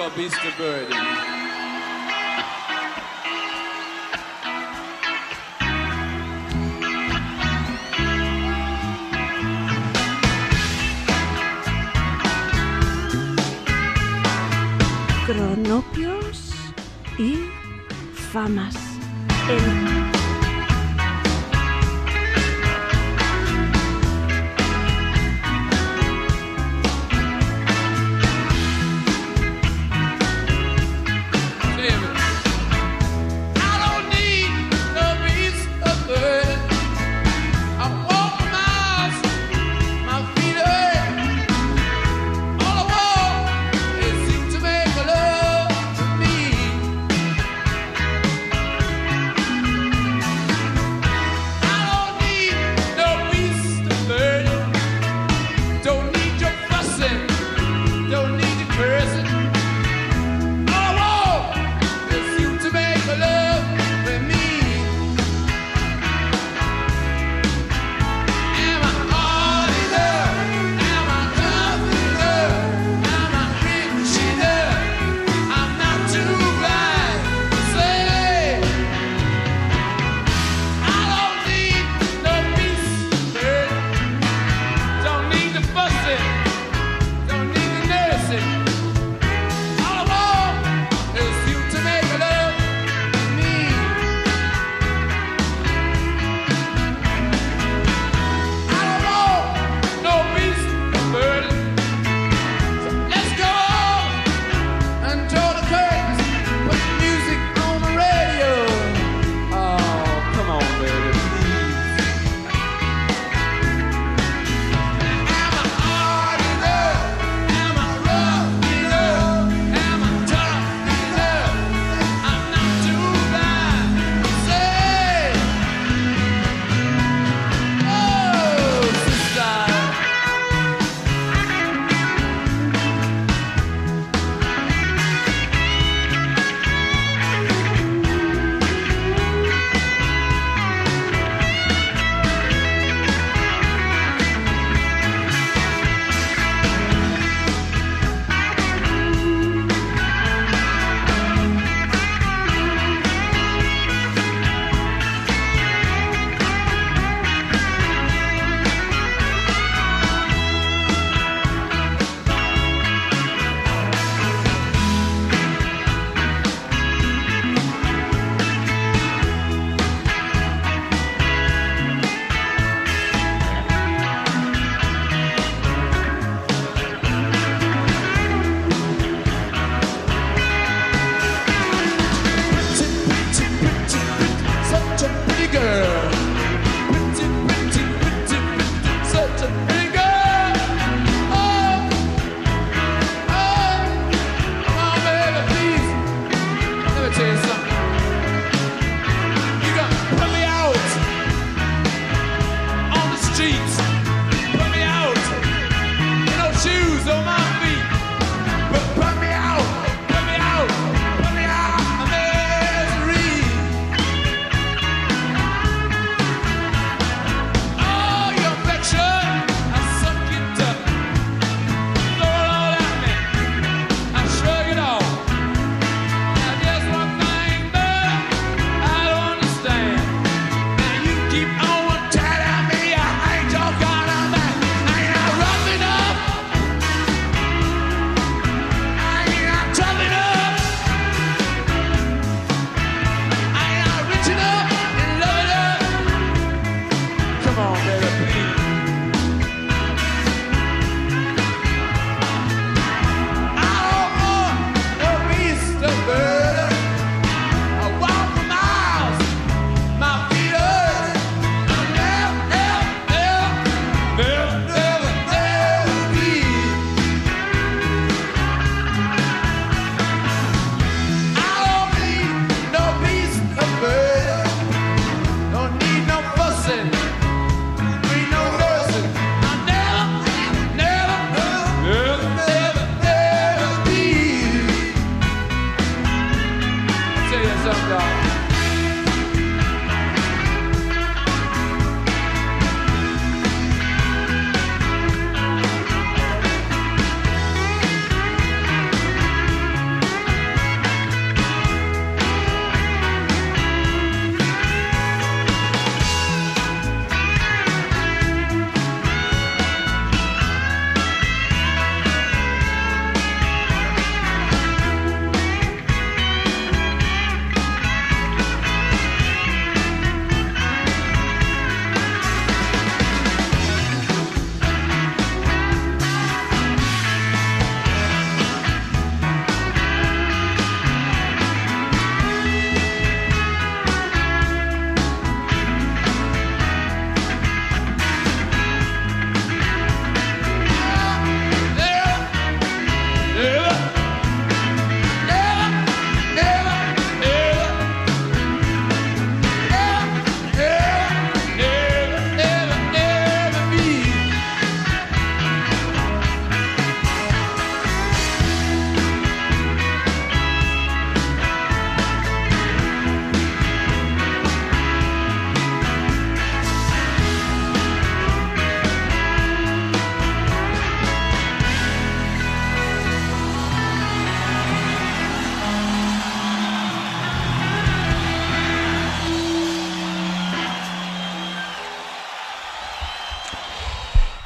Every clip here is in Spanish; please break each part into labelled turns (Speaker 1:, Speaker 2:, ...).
Speaker 1: got beast of
Speaker 2: cronopios y famas. En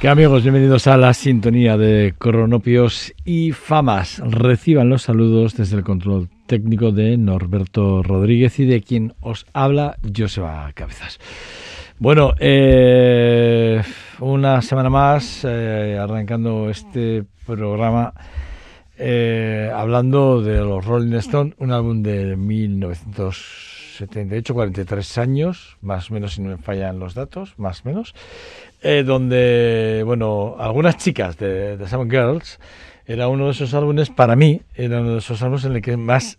Speaker 3: ¿Qué amigos? Bienvenidos a la sintonía de Cronopios y Famas. Reciban los saludos desde el control técnico de Norberto Rodríguez y de quien os habla Joseba Cabezas. Bueno, eh, una semana más eh, arrancando este programa eh, hablando de los Rolling Stones, un álbum de 1978, 43 años, más o menos si no me fallan los datos, más o menos, eh, donde, bueno, algunas chicas de, de Seven Girls, era uno de esos álbumes, para mí, era uno de esos álbumes en el que más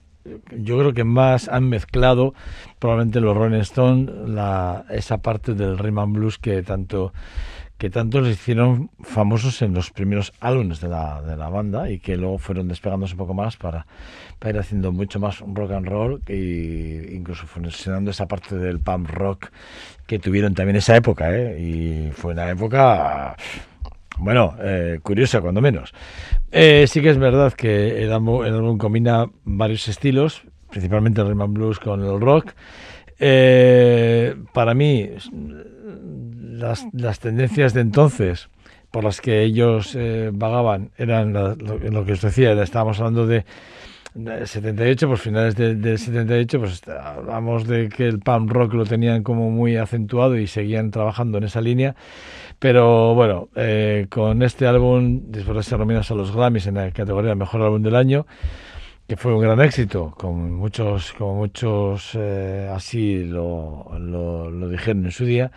Speaker 3: yo creo que más han mezclado probablemente los Rolling Stones la, esa parte del rhythm and blues que tanto que tanto les hicieron famosos en los primeros álbumes de la, de la banda y que luego fueron despegándose un poco más para, para ir haciendo mucho más rock and roll e incluso funcionando esa parte del punk rock que tuvieron también esa época ¿eh? y fue una época bueno, eh, curiosa cuando menos. Eh, sí que es verdad que el álbum, el álbum combina varios estilos, principalmente el rhythm blues con el rock. Eh, para mí, las, las, tendencias de entonces por las que ellos eh, vagaban eran lo, que os decía, estábamos hablando de, de 78, pues finales del de 78, pues hablamos de que el punk rock lo tenían como muy acentuado y seguían trabajando en esa línea. Pero bueno, eh, con este álbum, después de ser nominados a los Grammys en la categoría Mejor Álbum del Año, que fue un gran éxito, con muchos, como muchos eh, así lo, lo, dijeron en su día.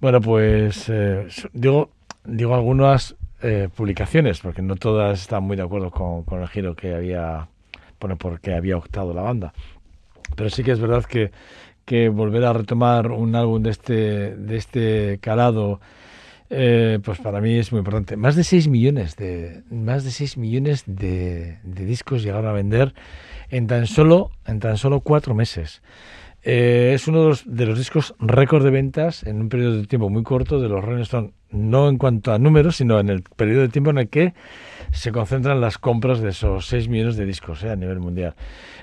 Speaker 3: Bueno, pues eh, digo, digo algunas eh, publicaciones, porque no todas están muy de acuerdo con, con el giro que había, bueno, porque había optado la banda. Pero sí que es verdad que, que volver a retomar un álbum de este, de este calado, eh, pues para mí es muy importante. Más de 6 millones de más de 6 millones de, discos llegaron a vender en tan solo en tan solo cuatro meses. Eh, es uno de los, discos récord de ventas en un periodo de tiempo muy corto de los Rolling Stones, no en cuanto a números, sino en el periodo de tiempo en el que se concentran las compras de esos 6 millones de discos eh, a nivel mundial.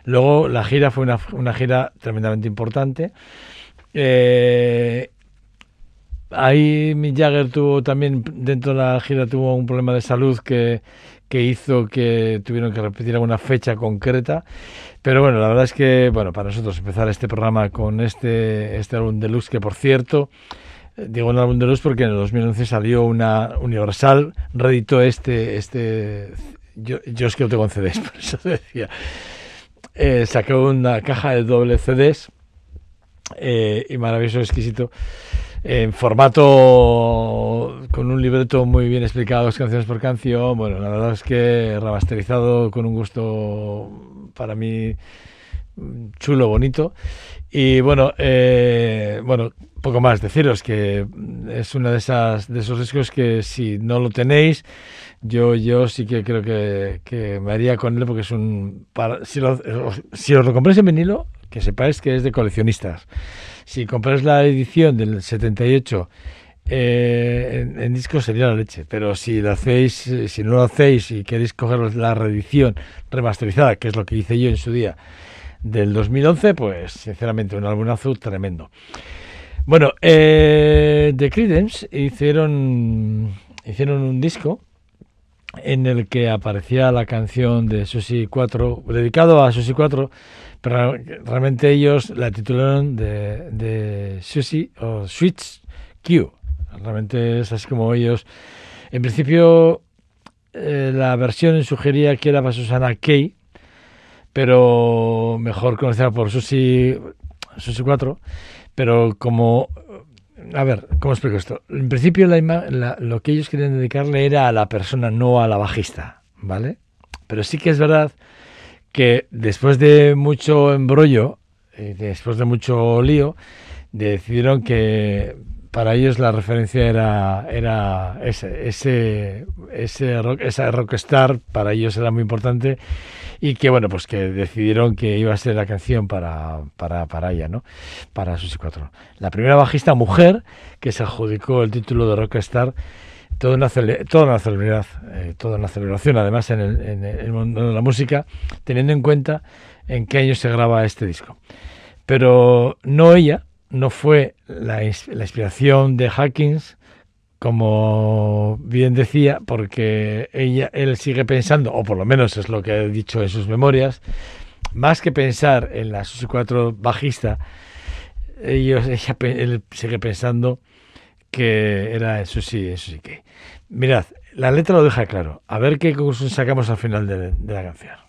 Speaker 3: Luego la gira fue una, gira tremendamente importante. Ahí Mick Jagger tuvo también, dentro de la gira, tuvo un problema de salud que, que hizo que tuvieron que repetir alguna fecha concreta. Pero bueno, la verdad es que, bueno, para nosotros empezar este programa con este, este álbum deluxe, que por cierto, digo un álbum deluxe porque en el 2011 salió una Universal, reeditó este, este, yo, es que no tengo CDs, por eso decía, eh, sacó una caja de doble CDs eh, y maravilloso, exquisito en formato con un libreto muy bien explicado, canciones por canción. Bueno, la verdad es que remasterizado con un gusto para mí chulo, bonito. Y bueno, eh, bueno, poco más deciros que es una de esas de esos discos que si no lo tenéis, yo yo sí que creo que, que me haría con él porque es un para, si, lo, si os lo compráis en vinilo, que sepáis que es de coleccionistas. Si compráis la edición del 78 eh, en, en disco sería la leche, pero si lo hacéis, si no lo hacéis y queréis coger la reedición remasterizada, que es lo que hice yo en su día del 2011, pues sinceramente un álbum azul tremendo. Bueno, eh, The Creedence hicieron hicieron un disco en el que aparecía la canción de Susi 4, dedicado a Susi 4, pero realmente ellos la titularon de, de Susie o Switch Q. Realmente es así como ellos. En principio, eh, la versión sugería que era para Susana Kay, pero mejor conocida por Susie, Susie 4. Pero como. A ver, ¿cómo explico esto? En principio, la, la, lo que ellos querían dedicarle era a la persona, no a la bajista, ¿vale? Pero sí que es verdad que después de mucho embrollo, eh, después de mucho lío, decidieron que para ellos la referencia era, era ese, ese, ese rock, esa rockstar, para ellos era muy importante y que bueno, pues que decidieron que iba a ser la canción para, para, para ella, ¿no? Para sus cuatro. La primera bajista mujer que se adjudicó el título de rockstar toda una, toda una celebridad, eh, toda una celebración, además en el, en el, mundo de la música, teniendo en cuenta en qué año se graba este disco. Pero no ella, no fue la, la inspiración de Hawkins como bien decía, porque ella, él sigue pensando, o por lo menos es lo que ha dicho en sus memorias, más que pensar en la Susi 4 bajista, ellos, ella, él sigue pensando que era Susi, Susi que. Mirad, la letra lo deja claro. A ver qué conclusión sacamos al final de la canción.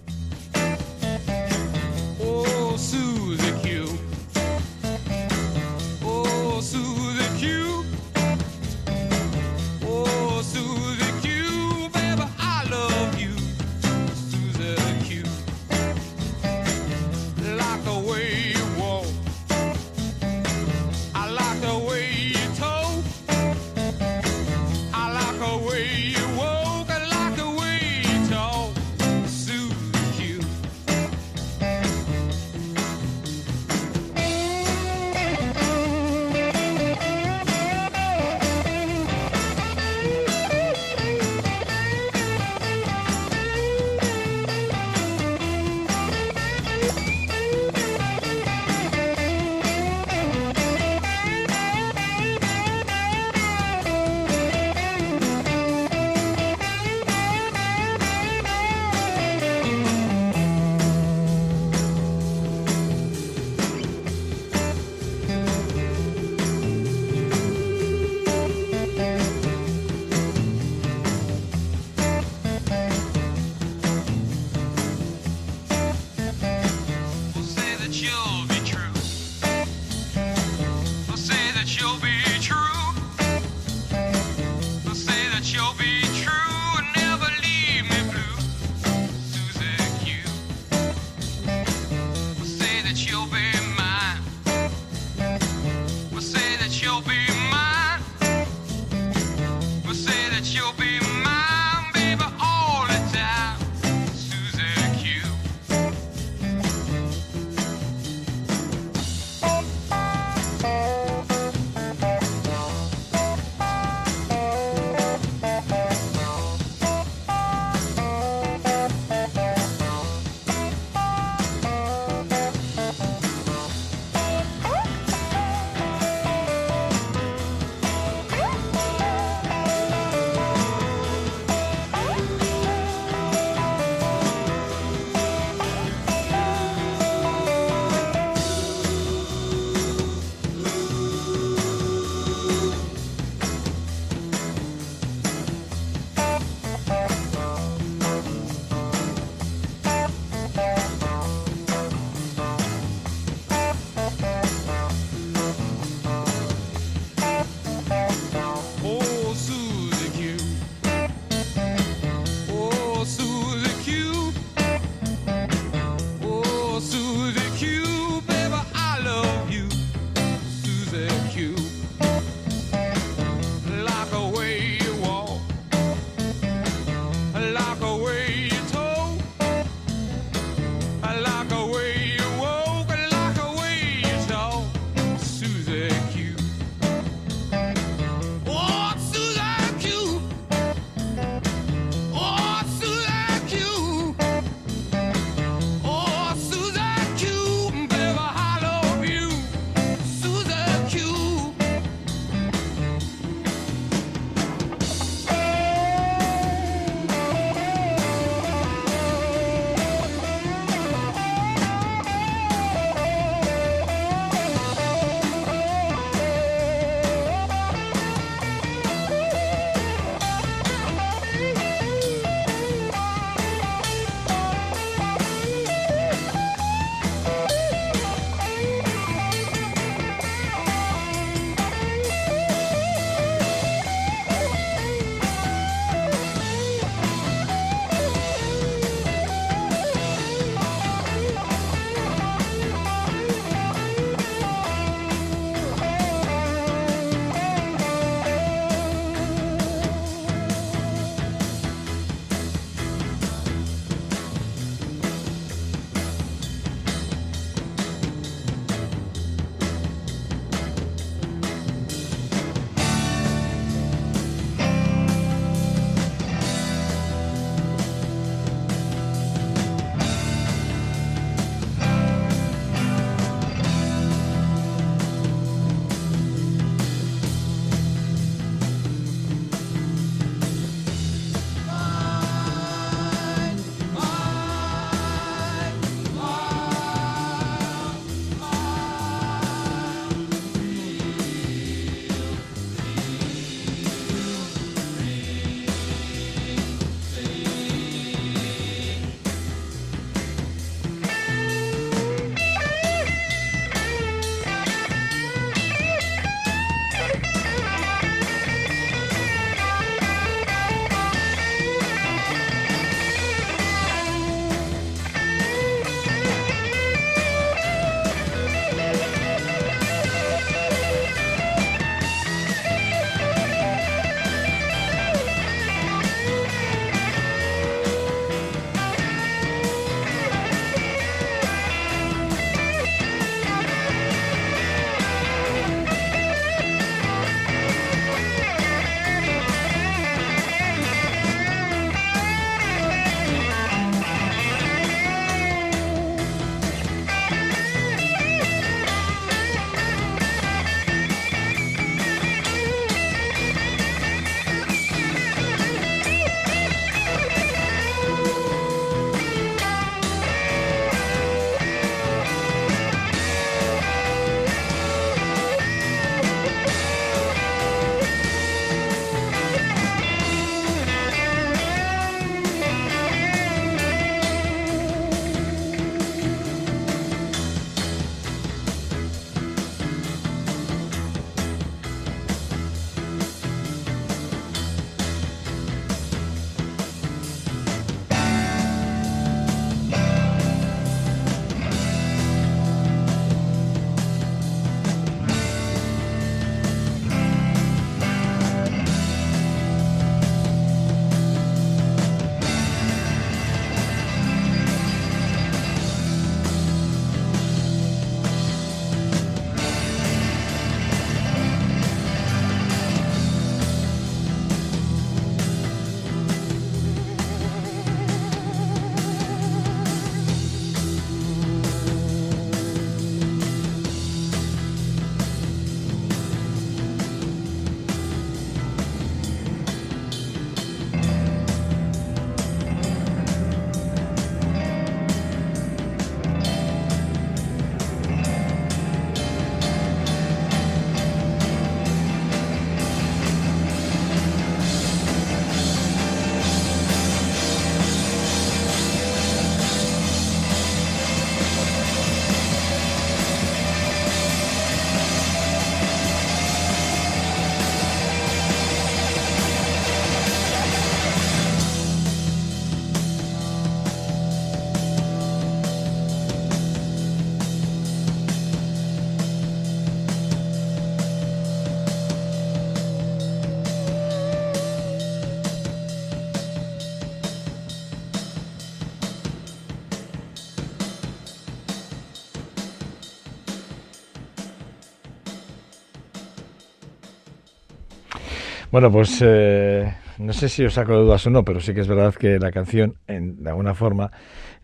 Speaker 3: Bueno, pues eh, no sé si os saco de dudas o no, pero sí que es verdad que la canción, en, de alguna forma,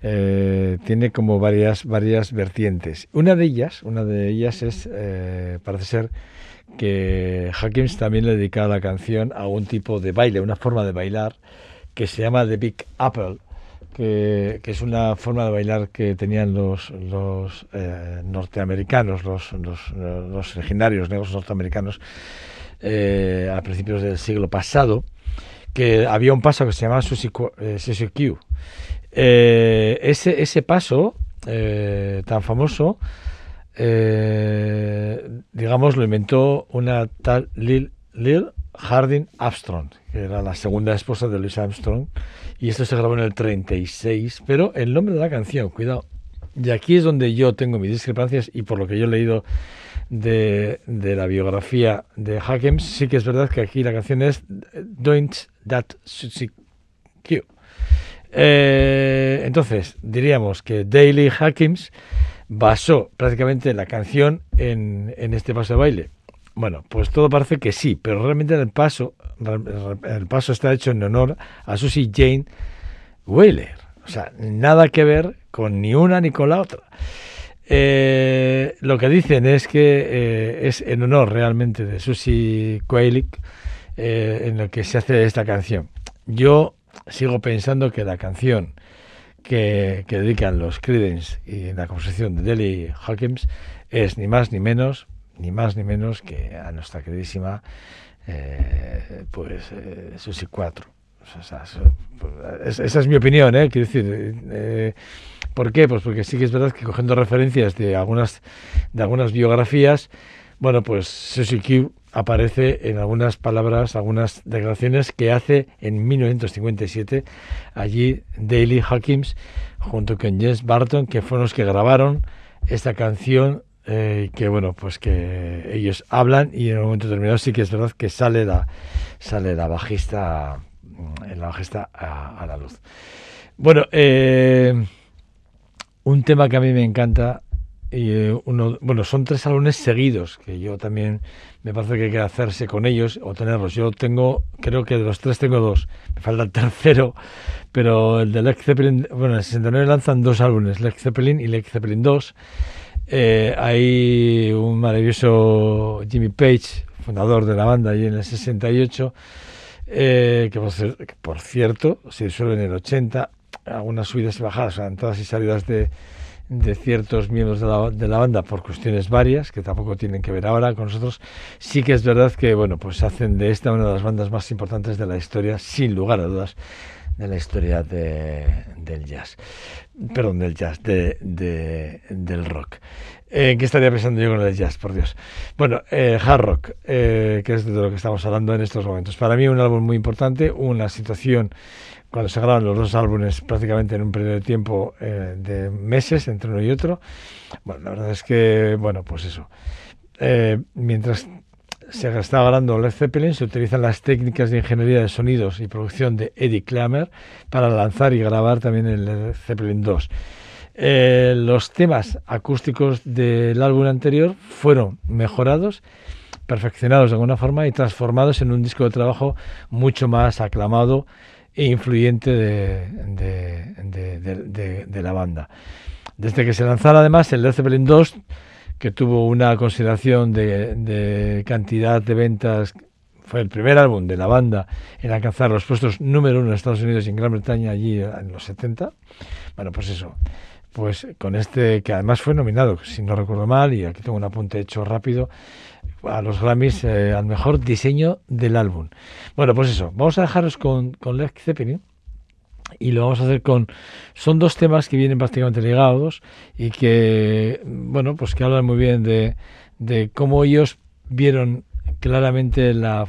Speaker 3: eh, tiene como varias, varias vertientes. Una de ellas, una de ellas es, eh, parece ser que Hawkins también le dedica a la canción a un tipo de baile, una forma de bailar que se llama The Big Apple, que, que es una forma de bailar que tenían los, los eh, norteamericanos, los, los, los originarios negros norteamericanos eh, a principios del siglo pasado, que había un paso que se llamaba Susie Q. eh. Eh, ese, ese paso eh, tan famoso, eh, digamos, lo inventó una tal Lil, Lil Harding Armstrong, que era la segunda esposa de Louis Armstrong, y esto se grabó en el 36, pero el nombre de la canción, cuidado, y aquí es donde yo tengo mis discrepancias y por lo que yo he leído de, de la biografía de Hawkins, sí que es verdad que aquí la canción es Don't That Q. Eh, entonces, diríamos que Daily Hawkins basó prácticamente la canción en, en este paso de baile. Bueno, pues todo parece que sí, pero realmente el paso, el paso está hecho en honor a Susie Jane Whaler. O sea, nada que ver con ni una ni con la otra. Eh, lo que dicen es que eh, es en honor realmente de Susie Quaylick eh, en lo que se hace esta canción. Yo sigo pensando que la canción que, que dedican los Creedence y la composición de Delly Hawkins es ni más ni menos, ni más ni menos que a nuestra queridísima eh, pues Susie 4. O sea, esa, es mi opinión, ¿eh? Quiero decir, ¿por qué? Pues porque sí que es verdad que cogiendo referencias de algunas, de algunas biografías, bueno, pues Q aparece en algunas palabras, algunas declaraciones que hace en 1957 allí Daley Hawkins junto con James Barton, que fueron los que grabaron esta canción eh, que bueno pues que ellos hablan y en un momento determinado sí que es verdad que sale la sale la bajista en la bajista a, a la luz bueno eh, un tema que a mí me encanta y eh, uno bueno son tres álbumes seguidos que yo también me parece que hay que hacerse con ellos o tenerlos. Yo tengo creo que de los tres tengo dos me falta el tercero pero el de Led Zeppelin bueno en el 69 lanzan dos álbumes Led Zeppelin y Led Zeppelin 2 eh, hay un maravilloso Jimmy Page, fundador de la banda, allí en el 68, eh, que, por, cierto se disuelve en el 80, algunas subidas y bajadas, o sea, entradas y salidas de, de ciertos miembros de la, de la, banda por cuestiones varias, que tampoco tienen que ver ahora con nosotros. Sí que es verdad que, bueno, pues hacen de esta una de las bandas más importantes de la historia, sin lugar a dudas de la historia de, del jazz. Perdón, del jazz, de, de del rock. Eh, ¿Qué estaría pensando yo con el jazz? Por Dios. Bueno, eh, hard rock, eh, que es de lo que estamos hablando en estos momentos. Para mí un álbum muy importante, una situación cuando se graban los dos álbumes prácticamente en un periodo de tiempo eh, de meses entre uno y otro. Bueno, la verdad es que, bueno, pues eso. Eh, mientras se está grabando Led Zeppelin, se utilizan las técnicas de ingeniería de sonidos y producción de Eddie Klammer para lanzar y grabar también el Led Zeppelin 2. Eh, los temas acústicos del álbum anterior fueron mejorados, perfeccionados de alguna forma y transformados en un disco de trabajo mucho más aclamado e influyente de, la banda. Desde que se lanzara además el Led Zeppelin 2 que tuvo una consideración de, de, cantidad de ventas, fue el primer álbum de la banda en alcanzar los puestos número uno en Estados Unidos y en Gran Bretaña allí en los 70. Bueno, pues eso, pues con este que además fue nominado, si no recuerdo mal, y aquí tengo un apunte hecho rápido, a los Grammys eh, al mejor diseño del álbum. Bueno, pues eso, vamos a dejaros con, con Led Zeppelin y lo vamos a hacer con son dos temas que vienen prácticamente ligados y que bueno pues que hablan muy bien de, de cómo ellos vieron claramente la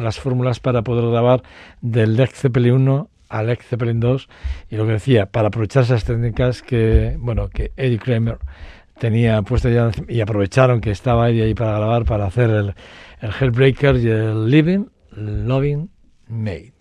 Speaker 3: las fórmulas para poder grabar del Led Zeppelin 1 al Led Zeppelin 2 y lo que decía para aprovechar esas técnicas que bueno que Eddie Kramer tenía puesta ya y aprovecharon que estaba Eddie ahí para grabar para hacer el, el Hellbreaker y el Living Loving Made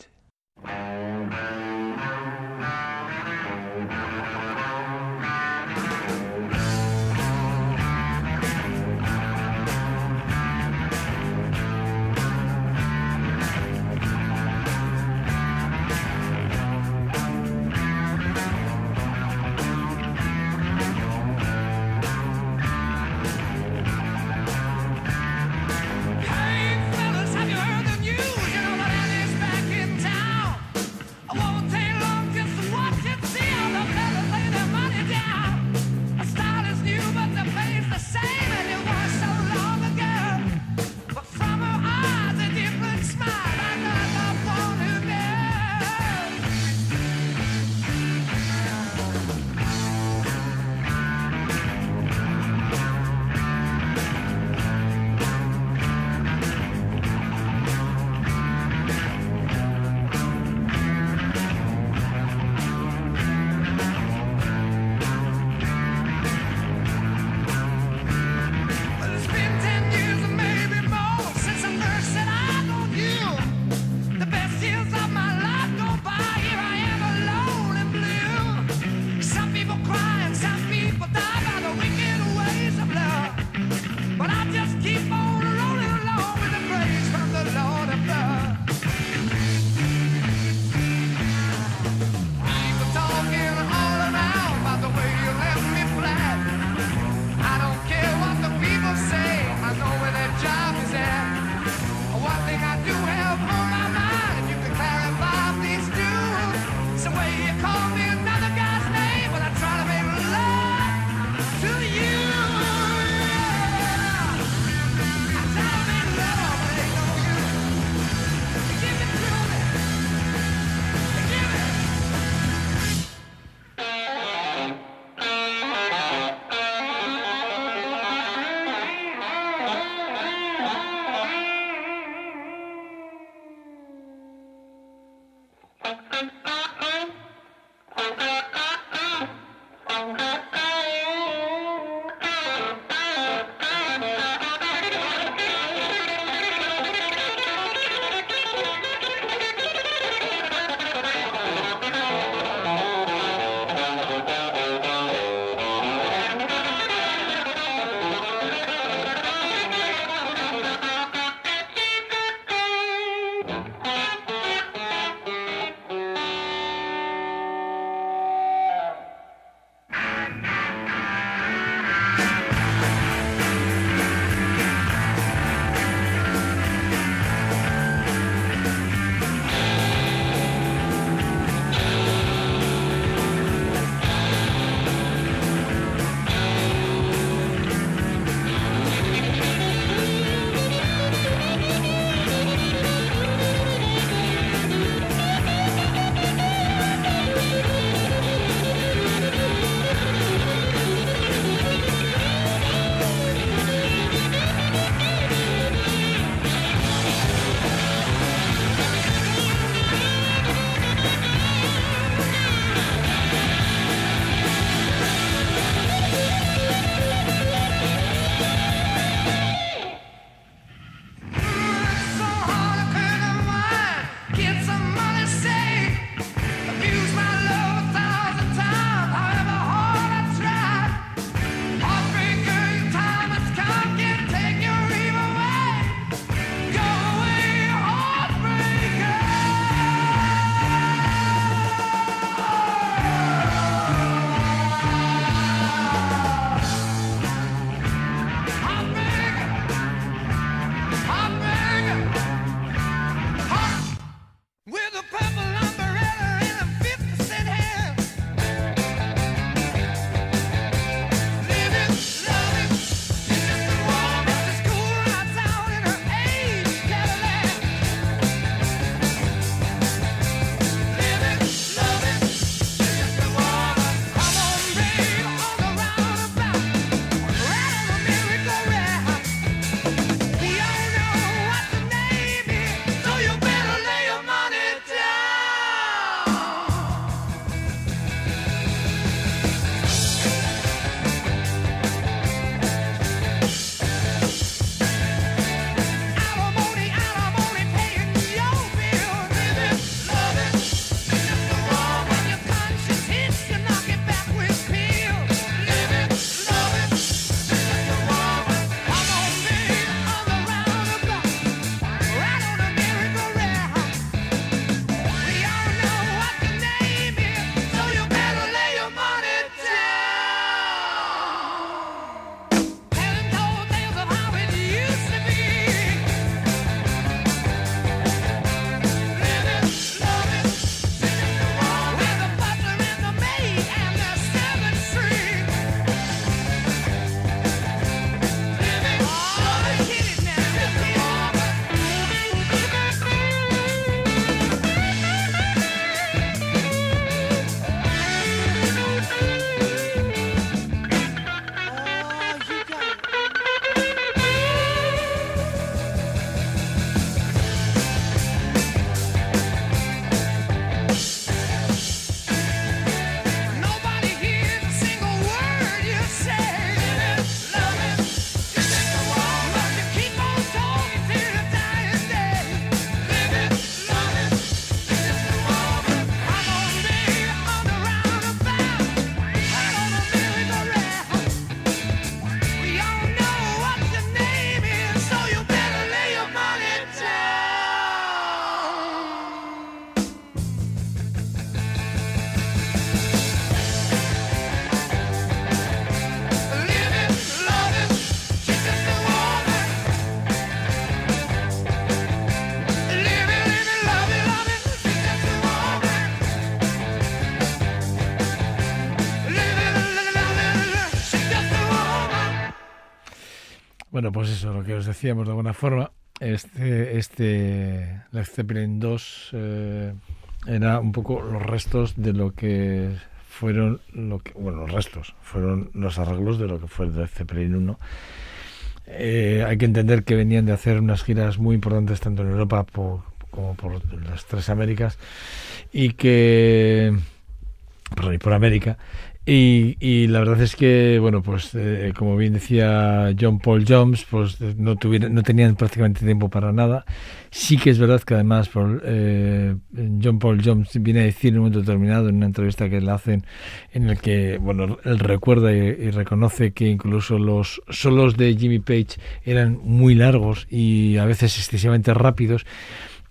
Speaker 3: Bueno, pues eso, lo que os decíamos de alguna forma, este, este Led Zeppelin 2 eh, era un poco los restos de lo que fueron, lo que, bueno, los restos, fueron los arreglos de lo que fue el Zeppelin 1. Eh, hay que entender que venían de hacer unas giras muy importantes tanto en Europa por- como por las tres Américas y que perdón, y por América y, y la verdad es que bueno pues eh, como bien decía John Paul Jones pues eh, no tuvieron no tenían prácticamente tiempo para nada. Sí que es verdad que además por, eh, John Paul Jones viene a decir en un momento determinado en una entrevista que le hacen en el que bueno él recuerda y reconoce que incluso los solos de Jimmy Page eran muy largos y a veces excesivamente rápidos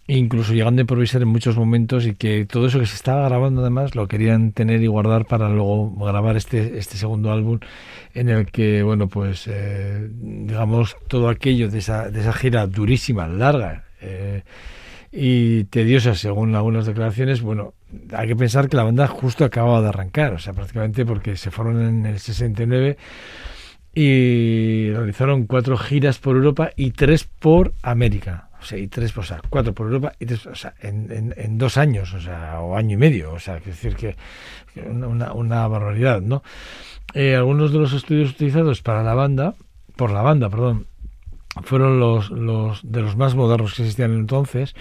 Speaker 3: incluso llegando a improvisar en muchos momentos y que todo eso que se estaba grabando además lo querían tener y guardar para luego grabar este este segundo álbum en el que bueno pues eh, digamos todo aquello de esa de esa gira durísima larga eh, y tediosa según algunas declaraciones bueno hay que pensar que la banda justo acababa de arrancar o sea prácticamente porque se fueron en el 69 y realizaron cuatro giras por Europa y tres por América. Sea, y tres, o sea, cuatro por Europa y tres, o sea, en, en, en dos años, o sea, o año y medio, o sea, quiero decir que, que una, una, barbaridad, ¿no? Eh, algunos de los estudios utilizados para la banda, por la banda, perdón, fueron los, los de los más modernos que existían entonces.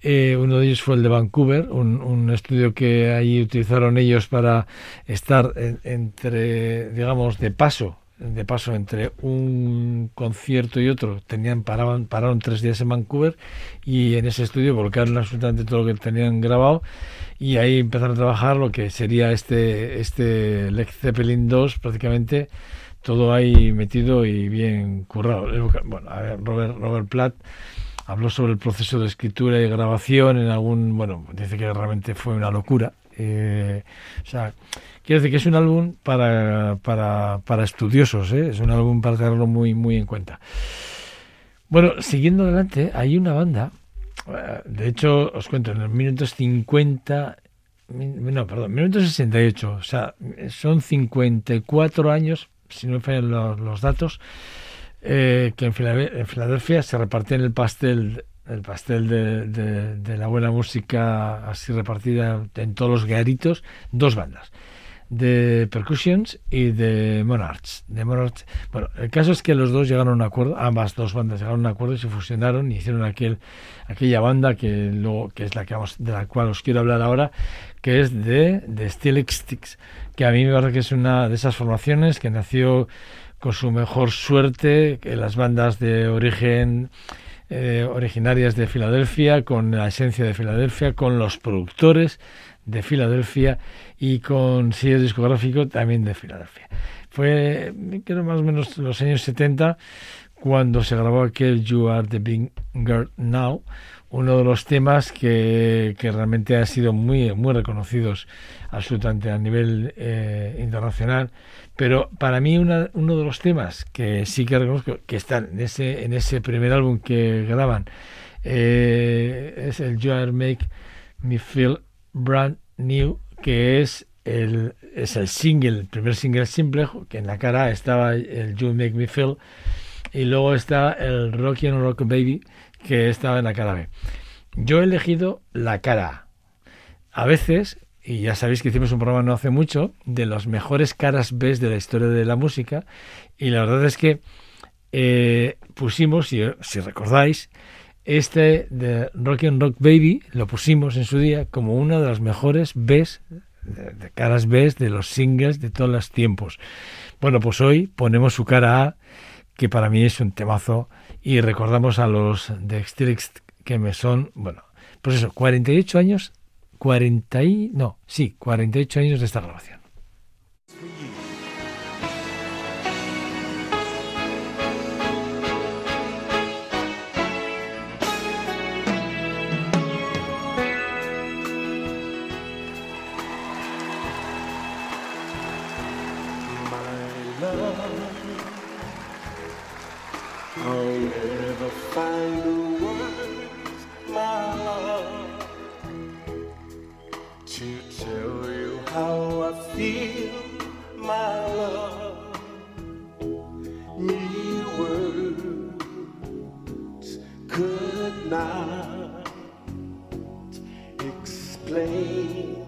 Speaker 3: Eh, uno de ellos fue el de Vancouver, un, un estudio que allí utilizaron ellos para estar en- entre, digamos, de paso, de paso entre un concierto y otro. Tenían paraban, pararon tres días en Vancouver y en ese estudio volcaron absolutamente todo lo que tenían grabado y ahí empezaron a trabajar lo que sería este este Led Zeppelin 2 prácticamente todo ahí metido y bien currado. Bueno, a ver, Robert, Robert Platt habló sobre el proceso de escritura y grabación en algún, bueno, dice que realmente fue una locura. Eh, o sea, quiero decir que es un álbum para, para, para estudiosos, ¿eh? es un álbum para tenerlo muy, muy en cuenta. Bueno, siguiendo adelante, hay una banda, eh, de hecho, os cuento, en los minutos 50, min- no, perdón, minutos 68, o sea, son 54 años, si no me fallan los, datos, eh, que en Filade- en Filadelfia se repartían el pastel el pastel de, de- la buena música así repartida en todos los garitos dos bandas de Percussions y de Monarchs de Monarchs. Bueno el caso es que los dos llegaron a un acuerdo ambas dos bandas llegaron a un acuerdo y se fusionaron y hicieron aquel aquella banda que luego que es la que vamos de la cual os quiero hablar ahora que es de de Steel Sticks que a mí me parece que es una de esas formaciones que nació con su mejor suerte que las bandas de origen eh, originarias de Filadelfia, con la esencia de Filadelfia, con los productores de Filadelfia y con sello discográfico también de Filadelfia. Fue, creo, más o menos los años 70 cuando se grabó aquel You Are the Big Girl Now, uno de los temas que, que realmente han sido muy, muy reconocidos absolutamente a nivel eh, internacional. Pero para mí una, uno de los temas que sí que reconozco que están en ese, en ese primer álbum que graban eh, es el You Are Make Me Feel Brand New, que es el, es el single, el primer single simple, que en la cara estaba el You Make Me Feel, y luego está el Rocky and Rock Baby, que estaba en la cara B. Yo he elegido la cara A. A veces, y ya sabéis que hicimos un programa no hace mucho, de las mejores caras B de la historia de la música, y la verdad es que eh, pusimos, si, recordáis, este de Rock and Rock Baby lo pusimos en su día como una de las mejores Bs, de caras Bs de los singles de todos los tiempos. Bueno, pues hoy ponemos su cara A, que para mí es un temazo, y recordamos a los de Extrix que me son, bueno, pues eso, 48 años, 40 y, no, sí, 48 años de esta grabación.
Speaker 4: could not explain.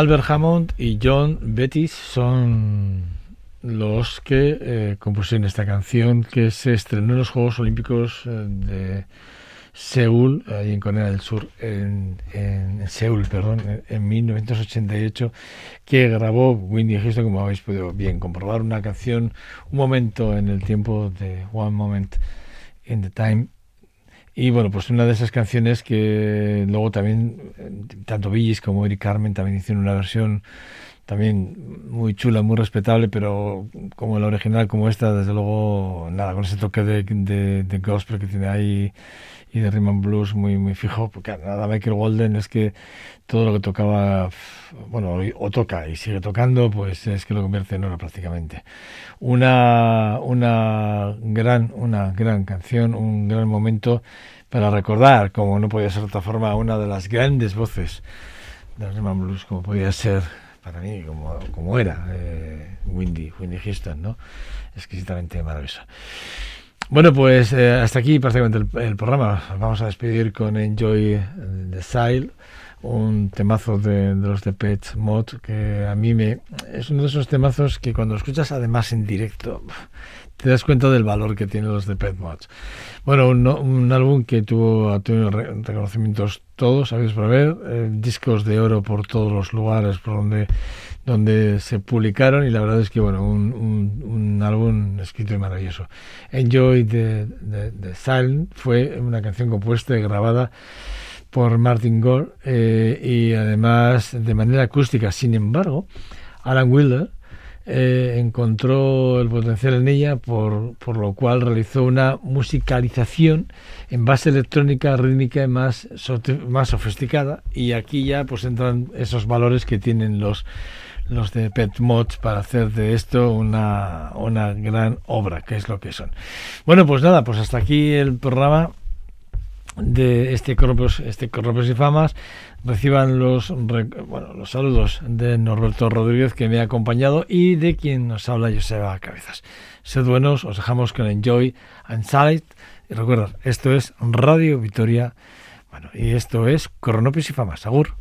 Speaker 3: Albert Hammond y John Bettis son los que eh, compusieron esta canción que se estrenó en los Juegos Olímpicos eh, de Seúl, ahí en Corea del Sur, en, en Seúl, perdón, en, en 1988, que grabó Windy Houston, como habéis podido bien comprobar, una canción, un momento en el tiempo de One Moment in the Time. Y bueno, pues una de esas canciones que luego también, eh, tanto Billis como Eric Carmen también hicieron una versión también muy chula, muy respetable, pero como la original, como esta, desde luego, nada, con ese toque de, de, de gospel que tiene ahí y de rhythm blues muy, muy fijo, porque nada, Michael Walden es que todo lo que tocaba, bueno, o toca y sigue tocando, pues es que lo convierte en oro prácticamente. Una, una gran, una gran canción, un gran momento para recordar, como no podía ser de otra forma, una de las grandes voces del rhythm blues, como podía ser para mí, como, como era eh, Windy, Windy Houston, ¿no? Exquisitamente maravillosa. Bueno, pues eh, hasta aquí prácticamente el, programa. Vamos a despedir con Enjoy the Sail, un temazo de, de los de Pet Mod que a mí me es uno de esos temazos que cuando lo escuchas además en directo te das cuenta del valor que tienen los de Pet Mods. Bueno, un, un álbum que tuvo, ha tenido re- reconocimientos todos, sabéis por ver, eh, discos de oro por todos los lugares por donde donde se publicaron y la verdad es que bueno un, un, un álbum escrito y maravilloso Enjoy the, the, the Silent fue una canción compuesta y grabada por Martin Gore eh, y además de manera acústica sin embargo Alan Wilder eh, encontró el potencial en ella, por, por lo cual realizó una musicalización en base electrónica, rítmica más, más sofisticada. Y aquí ya pues entran esos valores que tienen los, los de Pet Mods para hacer de esto una, una gran obra, que es lo que son. Bueno, pues nada, pues hasta aquí el programa de este Corropios, este Corropios y Famas reciban los bueno, los saludos de Norberto Rodríguez que me ha acompañado y de quien nos habla Joseba Cabezas. Sed buenos, os dejamos con Enjoy and Sight y recuerda, esto es Radio Vitoria bueno, y esto es Cronopios y Famas. Agur.